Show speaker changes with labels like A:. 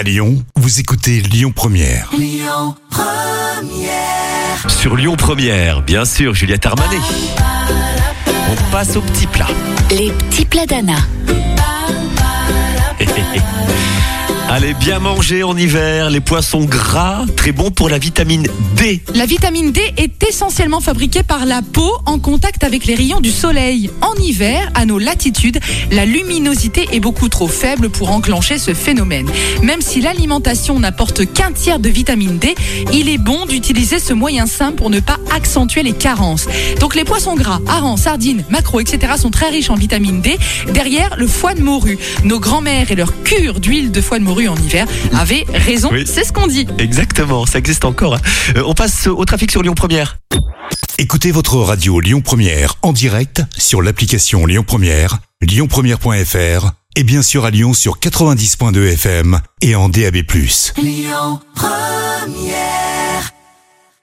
A: À Lyon, vous écoutez Lyon Première.
B: Sur Lyon Première, bien sûr, Juliette Armanet. On passe au petit plat.
C: Les petits plats d'Anna.
B: Allez, bien manger en hiver, les poissons gras, très bons pour la vitamine D.
D: La vitamine D est essentiellement fabriquée par la peau en contact avec les rayons du soleil. En hiver, à nos latitudes, la luminosité est beaucoup trop faible pour enclencher ce phénomène. Même si l'alimentation n'apporte qu'un tiers de vitamine D, il est bon d'utiliser ce moyen simple pour ne pas accentuer les carences. Donc les poissons gras, harengs, sardines, maquereaux, etc. sont très riches en vitamine D. Derrière, le foie de morue. Nos grands-mères et leur cure d'huile de foie de morue en hiver avaient raison,
B: Oui.
D: c'est ce qu'on dit.
B: Exactement, ça existe encore. hein. Euh, on passe au trafic sur Lyon Première.
A: Écoutez votre radio Lyon Première en direct sur l'application Lyon Première, lyonpremière.fr et bien sûr à Lyon sur 90.2 FM et en DAB+.
E: Lyon Première